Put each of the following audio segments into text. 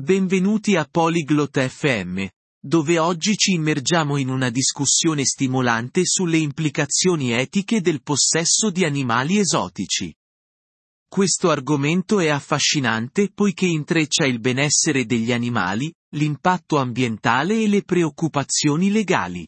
Benvenuti a Polyglot FM, dove oggi ci immergiamo in una discussione stimolante sulle implicazioni etiche del possesso di animali esotici. Questo argomento è affascinante poiché intreccia il benessere degli animali, l'impatto ambientale e le preoccupazioni legali.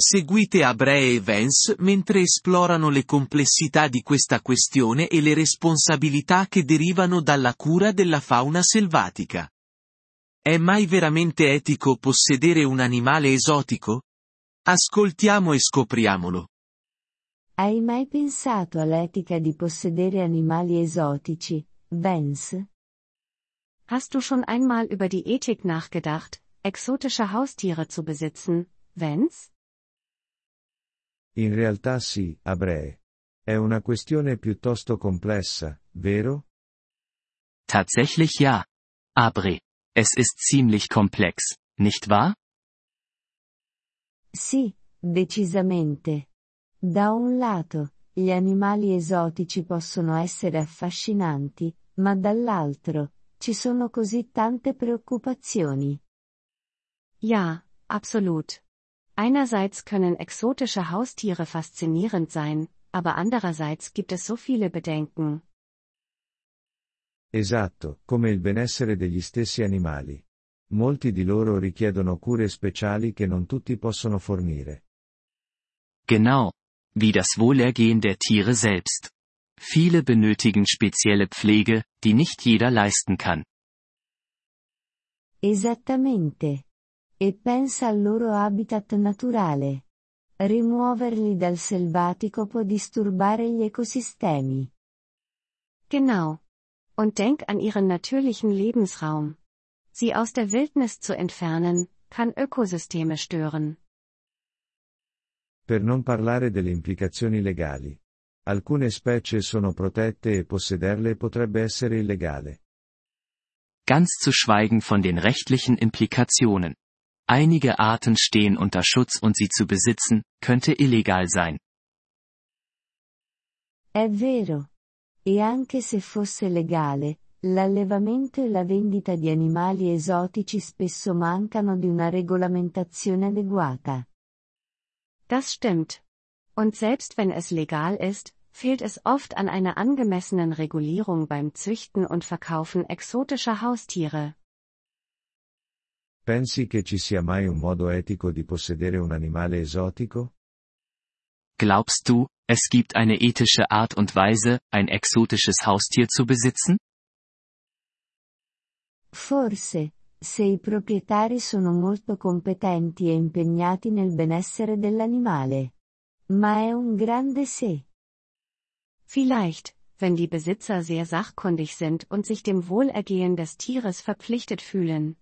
Seguite Abree e Vance mentre esplorano le complessità di questa questione e le responsabilità che derivano dalla cura della fauna selvatica. È mai veramente etico possedere un animale esotico? Ascoltiamo e scopriamolo. Hai mai pensato all'etica di possedere animali esotici, Vance? Hast du schon einmal über die Ethik nachgedacht, exotische Haustiere zu besitzen, Vance? In realtà sì, Abree. È una questione piuttosto complessa, vero? Tatsächlich ja. Abre. Es ist ziemlich komplex, nicht wahr? Sì, decisamente. Da un lato, gli animali esotici possono essere affascinanti, ma dall'altro, ci sono così tante preoccupazioni. Ja, absolut. Einerseits können exotische Haustiere faszinierend sein, aber andererseits gibt es so viele Bedenken. Esatto, come il benessere degli stessi animali. Molti di loro richiedono cure speciali che non tutti possono fornire. Genau. Wie das Wohlergehen der Tiere selbst. Viele benötigen spezielle Pflege, die nicht jeder leisten kann. Esattamente. E pensa al loro habitat naturale. Rimuoverli dal selvatico può disturbare gli ecosistemi. Genau. Und denk an ihren natürlichen Lebensraum. Sie aus der Wildnis zu entfernen, kann Ökosysteme stören. Per non parlare delle implicazioni legali. Alcune specie sono protette e possederle potrebbe essere illegale. Ganz zu schweigen von den rechtlichen Implikationen. Einige Arten stehen unter Schutz und sie zu besitzen, könnte illegal sein. È vero. E anche se fosse legale, l'allevamento e la vendita di animali esotici spesso mancano di una regolamentazione adeguata. Das stimmt. Und selbst wenn es legal ist, fehlt es oft an einer angemessenen Regulierung beim Züchten und Verkaufen exotischer Haustiere. Pensi che ci sia mai un modo etico di possedere un animale esotico? Glaubst du, es gibt eine ethische Art und Weise, ein exotisches Haustier zu besitzen? Forse, se i proprietari sono molto competenti e impegnati nel benessere dell'animale. Ma è un grande se. Vielleicht, wenn die Besitzer sehr sachkundig sind und sich dem Wohlergehen des Tieres verpflichtet fühlen.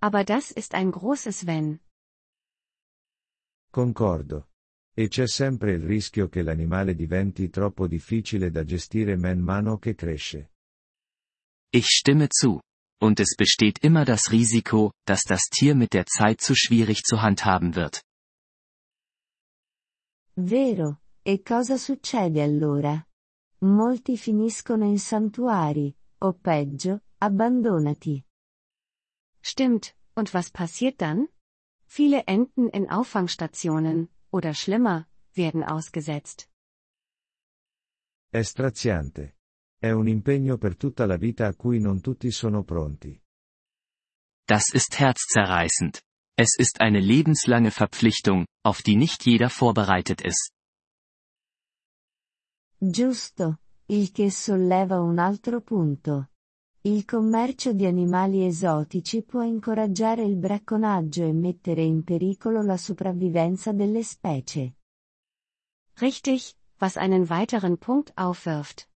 Aber das ist ein großes Wenn. Concordo. E c'è sempre il rischio che l'animale diventi troppo difficile da gestire man mano che cresce. Ich stimme zu. Und es besteht immer das Risiko, dass das Tier mit der Zeit zu schwierig zu handhaben wird. Vero, e cosa succede allora? Molti finiscono in santuari, o peggio, abbandonati. Stimmt, und was passiert dann? Viele enden in Auffangstationen, oder schlimmer, werden ausgesetzt. È straziante. È un impegno per tutta la vita a cui non tutti sono pronti. Das ist herzzerreißend. Es ist eine lebenslange Verpflichtung, auf die nicht jeder vorbereitet ist. Giusto, il che solleva un altro punto. Il commercio di animali esotici può incoraggiare il bracconaggio e mettere in pericolo la sopravvivenza delle specie. Richtig, was einen weiteren Punkt aufwirft.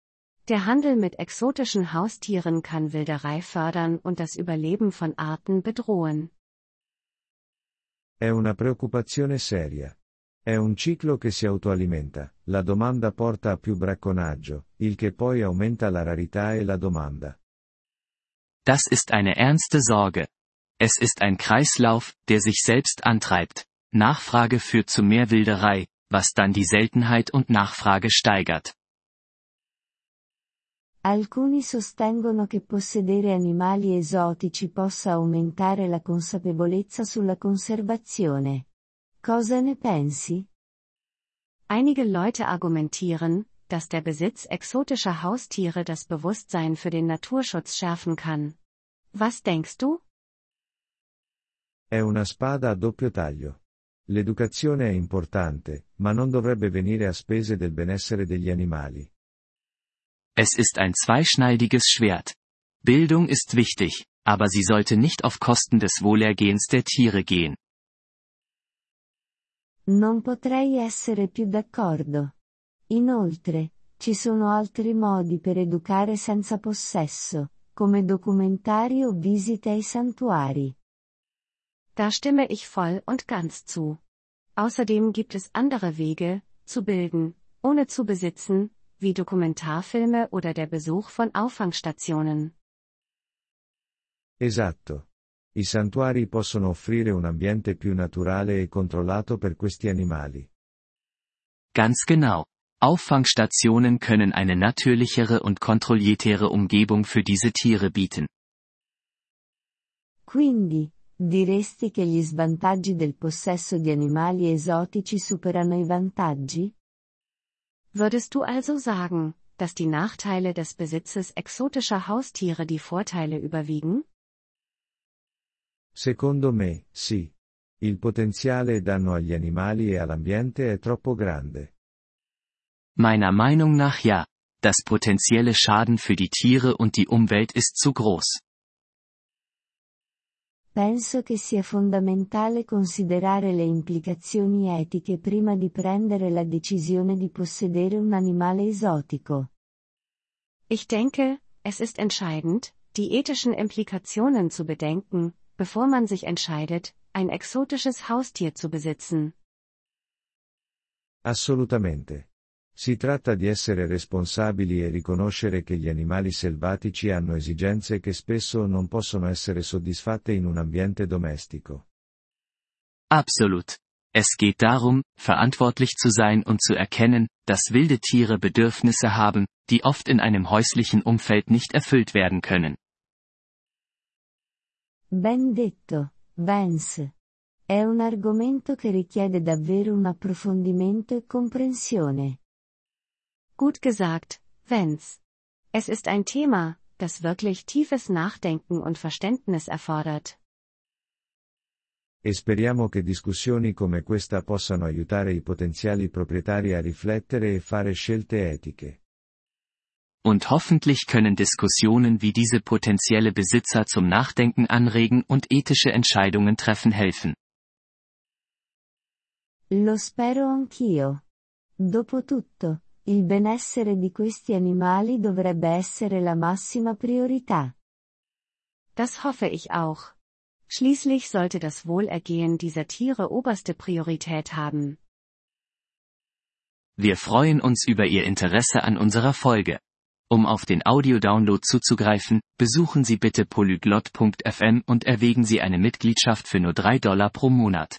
Der Handel mit exotischen Haustieren kann Wilderei fördern und das Überleben von Arten bedrohen. È una preoccupazione seria. È un ciclo che si autoalimenta, la domanda porta a più bracconaggio, il che poi aumenta la rarità e la domanda. Das ist eine ernste Sorge. Es ist ein Kreislauf, der sich selbst antreibt. Nachfrage führt zu mehr Wilderei, was dann die Seltenheit und Nachfrage steigert. Alcuni sostengono che possedere animali esotici possa aumentare la consapevolezza sulla conservazione. Cosa ne pensi? Einige Leute argumentieren, dass der Besitz exotischer Haustiere das Bewusstsein für den Naturschutz schärfen kann. Was denkst du? È una spada a doppio taglio. L'educazione è importante, ma non dovrebbe venire a spese del benessere degli animali. Es ist ein zweischneidiges Schwert. Bildung ist wichtig, aber sie sollte nicht auf Kosten des Wohlergehens der Tiere gehen. Non potrei essere più d'accordo. Inoltre, ci sono altri modi per educare senza possesso, come documentari o visite ai santuari. Da stimme ich voll und ganz zu. Außerdem gibt es andere Wege, zu bilden, ohne zu besitzen, wie Dokumentarfilme oder der Besuch von Auffangstationen. Esatto. I santuari possono offrire un ambiente più naturale e controllato per questi animali. Ganz genau. Auffangstationen können eine natürlichere und kontrolliertere Umgebung für diese Tiere bieten. Quindi, diresti che gli svantaggi del possesso di animali esotici superano i vantaggi? Würdest du also sagen, dass die Nachteile des Besitzes exotischer Haustiere die Vorteile überwiegen? Secondo me, sì. Il potenziale danno agli animali e all'ambiente è troppo grande. Meiner Meinung nach ja. Das potenzielle Schaden für die Tiere und die Umwelt ist zu groß. Penso che sia fondamentale considerare le implicazioni etiche prima di prendere la decisione di possedere un animale esotico. Ich denke, es ist entscheidend, die ethischen Implikationen zu bedenken, bevor man sich entscheidet, ein exotisches Haustier zu besitzen. Assolutamente. Si tratta di essere responsabili e riconoscere che gli animali selvatici hanno esigenze che spesso non possono essere soddisfatte in un ambiente domestico. Absolut. Es geht darum, verantwortlich zu sein und zu erkennen, dass wilde Tiere Bedürfnisse haben, die oft in einem häuslichen Umfeld nicht erfüllt werden können. Ben detto, Vance. È un argomento che richiede davvero un approfondimento e comprensione. Gut gesagt, Vance. Es ist ein Thema, das wirklich tiefes Nachdenken und Verständnis erfordert. E speriamo che discussioni come questa possano aiutare i potenziali proprietari a riflettere e fare scelte etiche. Und hoffentlich können Diskussionen wie diese potenzielle Besitzer zum Nachdenken anregen und ethische Entscheidungen treffen helfen. Lo spero anch'io. Dopotutto, il benessere di questi animali dovrebbe essere la massima priorità. Das hoffe ich auch. Schließlich sollte das Wohlergehen dieser Tiere oberste Priorität haben. Wir freuen uns über Ihr Interesse an unserer Folge. Um auf den Audiodownload zuzugreifen, besuchen Sie bitte polyglot.fm und erwägen Sie eine Mitgliedschaft für nur 3 Dollar pro Monat.